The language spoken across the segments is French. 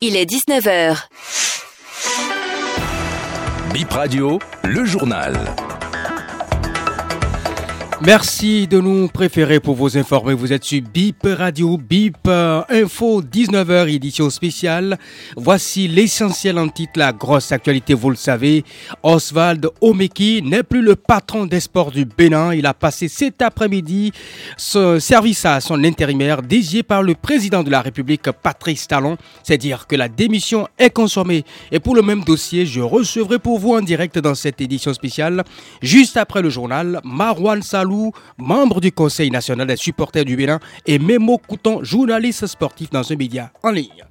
Il est 19h. Bip Radio, le journal. Merci de nous préférer pour vous informer. Vous êtes sur BIP Radio, BIP euh, Info, 19h, édition spéciale. Voici l'essentiel en titre, la grosse actualité, vous le savez. Oswald Omeki n'est plus le patron des sports du Bénin. Il a passé cet après-midi ce service à son intérimaire désigné par le président de la République, Patrice Talon. C'est dire que la démission est consommée. Et pour le même dossier, je recevrai pour vous en direct dans cette édition spéciale, juste après le journal, Marwan Salou membre du Conseil national des supporters du Bénin, et Memo Couton, journaliste sportif dans un média en ligne.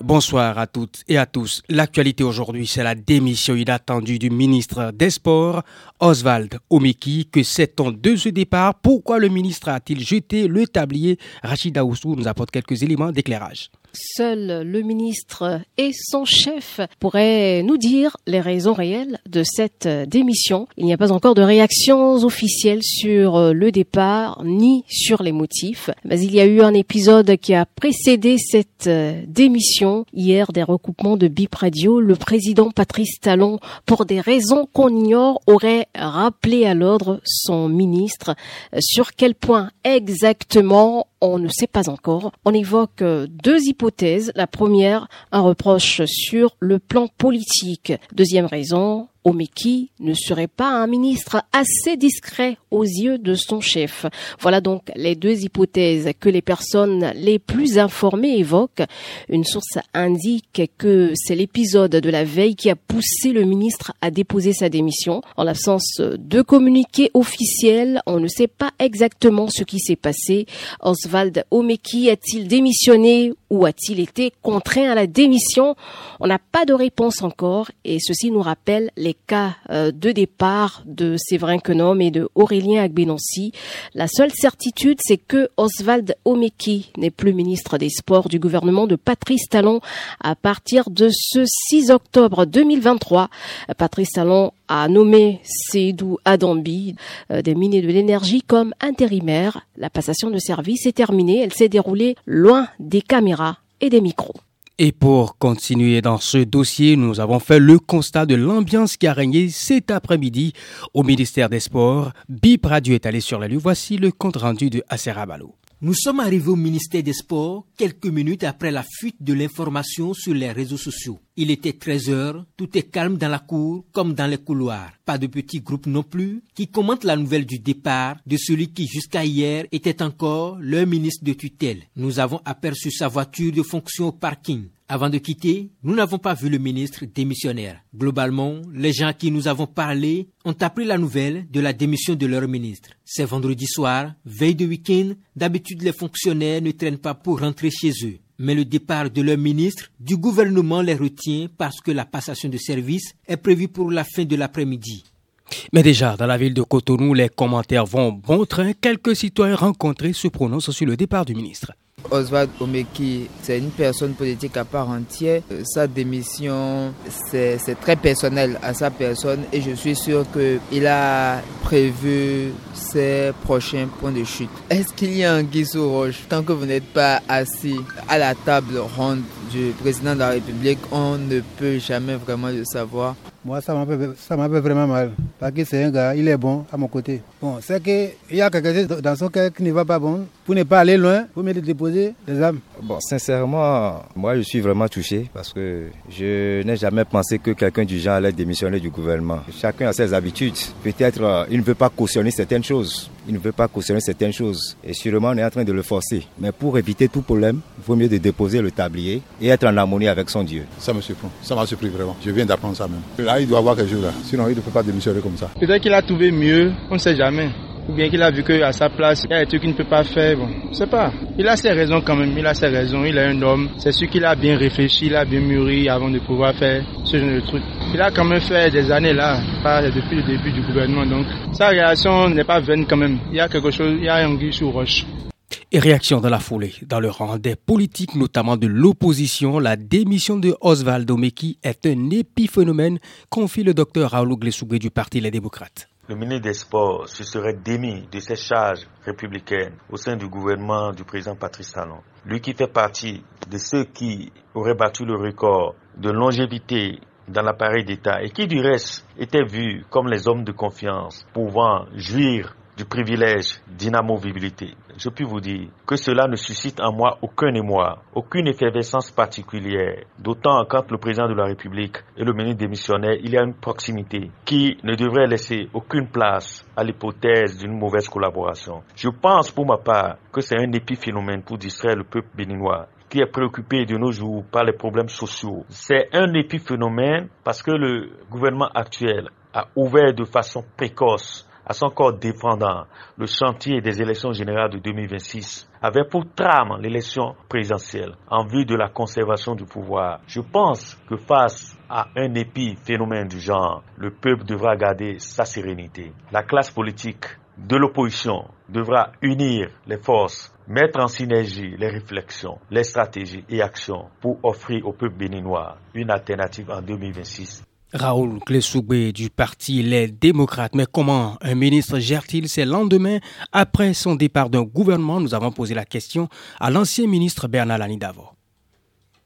Bonsoir à toutes et à tous. L'actualité aujourd'hui, c'est la démission inattendue du ministre des Sports, Oswald Omeki. Que sait-on de ce départ? Pourquoi le ministre a-t-il jeté le tablier? Rachida Oussou nous apporte quelques éléments d'éclairage. Seul le ministre et son chef pourraient nous dire les raisons réelles de cette démission. Il n'y a pas encore de réactions officielles sur le départ ni sur les motifs. Mais il y a eu un épisode qui a précédé cette démission. Hier, des recoupements de BIP Radio. Le président Patrice Talon, pour des raisons qu'on ignore, aurait rappelé à l'ordre son ministre. Sur quel point exactement on ne sait pas encore. On évoque deux hypothèses. La première, un reproche sur le plan politique. Deuxième raison, Omeki ne serait pas un ministre assez discret aux yeux de son chef? Voilà donc les deux hypothèses que les personnes les plus informées évoquent. Une source indique que c'est l'épisode de la veille qui a poussé le ministre à déposer sa démission. En l'absence de communiqué officiel, on ne sait pas exactement ce qui s'est passé. Oswald Omeki a-t-il démissionné ou a-t-il été contraint à la démission? On n'a pas de réponse encore et ceci nous rappelle les cas euh, de départ de Séverin Quenom et de Aurélien Agbenonci. La seule certitude, c'est que Oswald Omeki n'est plus ministre des Sports du gouvernement de Patrice Talon à partir de ce 6 octobre 2023. Patrice Talon a nommé Seydou Adambi euh, des mines de l'énergie comme intérimaire. La passation de service est terminée. Elle s'est déroulée loin des caméras et des micros. Et pour continuer dans ce dossier, nous avons fait le constat de l'ambiance qui a régné cet après-midi au ministère des Sports. Bip Radio est allé sur la lieu. Voici le compte rendu de Aserabalo. Nous sommes arrivés au ministère des Sports quelques minutes après la fuite de l'information sur les réseaux sociaux. Il était 13 heures, tout est calme dans la cour comme dans les couloirs. Pas de petits groupes non plus qui commentent la nouvelle du départ de celui qui jusqu'à hier était encore le ministre de tutelle. Nous avons aperçu sa voiture de fonction au parking. Avant de quitter, nous n'avons pas vu le ministre démissionnaire. Globalement, les gens qui nous avons parlé ont appris la nouvelle de la démission de leur ministre. C'est vendredi soir, veille de week-end. D'habitude, les fonctionnaires ne traînent pas pour rentrer chez eux. Mais le départ de leur ministre du gouvernement les retient parce que la passation de service est prévue pour la fin de l'après-midi. Mais déjà, dans la ville de Cotonou, les commentaires vont bon train. Quelques citoyens rencontrés se prononcent sur le départ du ministre. Oswald Omeki, c'est une personne politique à part entière. Sa démission, c'est très personnel à sa personne et je suis sûr qu'il a prévu ses prochains points de chute. Est-ce qu'il y a un guisou roche Tant que vous n'êtes pas assis à la table ronde du président de la République, on ne peut jamais vraiment le savoir? Moi, ça m'a fait vraiment mal. Parce que c'est un gars, il est bon à mon côté. Bon, c'est qu'il y a quelque chose dans son cœur qui ne va pas bon. Pour ne pas aller loin, pour me déposer des âmes. Bon, sincèrement, moi, je suis vraiment touché parce que je n'ai jamais pensé que quelqu'un du genre allait démissionner du gouvernement. Chacun a ses habitudes. Peut-être euh, il ne veut pas cautionner certaines choses. Il ne veut pas cautionner certaines choses. Et sûrement, on est en train de le forcer. Mais pour éviter tout problème, il vaut mieux de déposer le tablier et être en harmonie avec son Dieu. Ça me surprend. Ça m'a surpris vraiment. Je viens d'apprendre ça même. Là, il doit avoir quelque chose là. Sinon, il ne peut pas démissionner comme ça. Peut-être qu'il a trouvé mieux. On ne sait jamais ou bien qu'il a vu qu'à sa place, il y a des trucs qu'il ne peut pas faire. Bon, je sais pas. Il a ses raisons quand même, il a ses raisons, il est un homme. C'est sûr qu'il a bien réfléchi, il a bien mûri avant de pouvoir faire ce genre de truc. Il a quand même fait des années là, pas depuis le début du gouvernement, donc sa réaction n'est pas vaine quand même. Il y a quelque chose, il y a un guy sur roche. Et réaction dans la foulée. Dans le rang des politiques, notamment de l'opposition, la démission de Osvaldo Meki est un épiphénomène, confie le docteur Raoul Glesougué du Parti Les Démocrates. Le ministre des Sports se serait démis de ses charges républicaines au sein du gouvernement du président Patrice Talon. Lui qui fait partie de ceux qui auraient battu le record de longévité dans l'appareil d'État et qui du reste étaient vus comme les hommes de confiance pouvant jouir du privilège d'inamovibilité. Je puis vous dire que cela ne suscite en moi aucun émoi, aucune effervescence particulière, d'autant quand le président de la République et le ministre démissionnaire, il y a une proximité qui ne devrait laisser aucune place à l'hypothèse d'une mauvaise collaboration. Je pense pour ma part que c'est un épiphénomène pour distraire le peuple béninois qui est préoccupé de nos jours par les problèmes sociaux. C'est un épiphénomène parce que le gouvernement actuel a ouvert de façon précoce à son corps défendant le chantier des élections générales de 2026 avait pour trame l'élection présidentielle en vue de la conservation du pouvoir. Je pense que face à un épiphénomène du genre, le peuple devra garder sa sérénité. La classe politique de l'opposition devra unir les forces, mettre en synergie les réflexions, les stratégies et actions pour offrir au peuple béninois une alternative en 2026 Raoul Klesoubé du parti Les Démocrates. Mais comment un ministre gère-t-il ses lendemains après son départ d'un gouvernement? Nous avons posé la question à l'ancien ministre Bernard Lanidavo.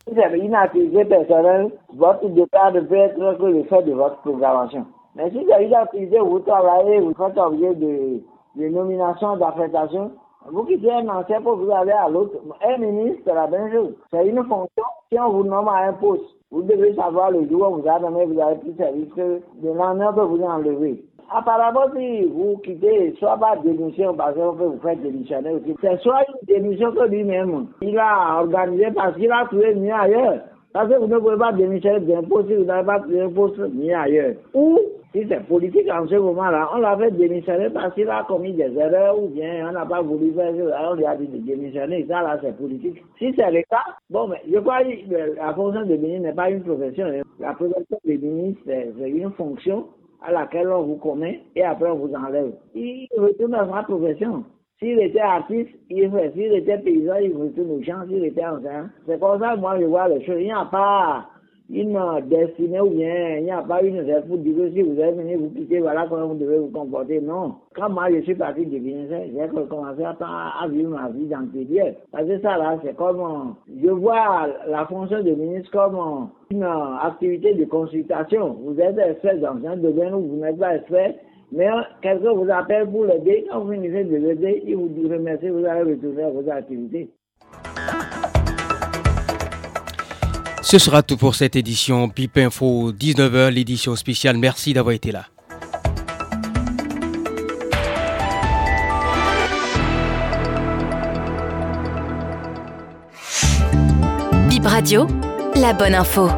Vous avez une activité personnelle, votre départ peut être que le fait de votre programmation. Mais si vous avez une activité vous travaillez, vous faites objet de, de nomination, d'affectation, vous quittez un ancien pour vous aller à l'autre. Un ministre, c'est la même chose. C'est une fonction. Si on vous nomme à un poste, vous devez savoir le jour où vous a donné, vous avez plus service que le lendemain peut vous enlever. Apparemment, si vous quittez, soit par démission, parce que vous faites démissionner aussi, c'est soit une démission que lui-même, il a organisé parce qu'il a trouvé mieux ailleurs. Parce que vous ne pouvez pas démissionner poste si vous n'avez pas trouvé un mieux ailleurs. Ou si c'est politique en ce moment-là, on l'avait démissionné parce qu'il a commis des erreurs ou bien on n'a pas voulu faire on lui a dit de démissionner. Ça, là, c'est politique. Si c'est le cas, bon, mais je crois que la fonction de ministre n'est pas une profession. Hein. La profession de ministre, c'est une fonction à laquelle on vous connaît et après on vous enlève. Il retourne à sa profession. S'il était artiste, il fait. S'il était paysan, il retourne au champ. S'il était enseignant. C'est comme ça que moi je vois les choses. Il n'y a pas une destinée ou bien il n'y a pas une règle pour dire si vous êtes venu vous quitter, voilà comment vous devez vous comporter. Non. Quand moi je suis parti de Guinée, j'ai commencé à, à, vivre ma vie dans d'antérieur. Parce que ça là, c'est comme, je vois la fonction de ministre comme une activité de consultation. Vous êtes expert dans un domaine où vous n'êtes pas expert. Mais quelqu'un vous appelle pour l'aider, quand vous finissez de l'aider, il vous remercie, vous allez retourner à vos activités. Ce sera tout pour cette édition BIP Info 19h, l'édition spéciale. Merci d'avoir été là. BIP Radio, la bonne info.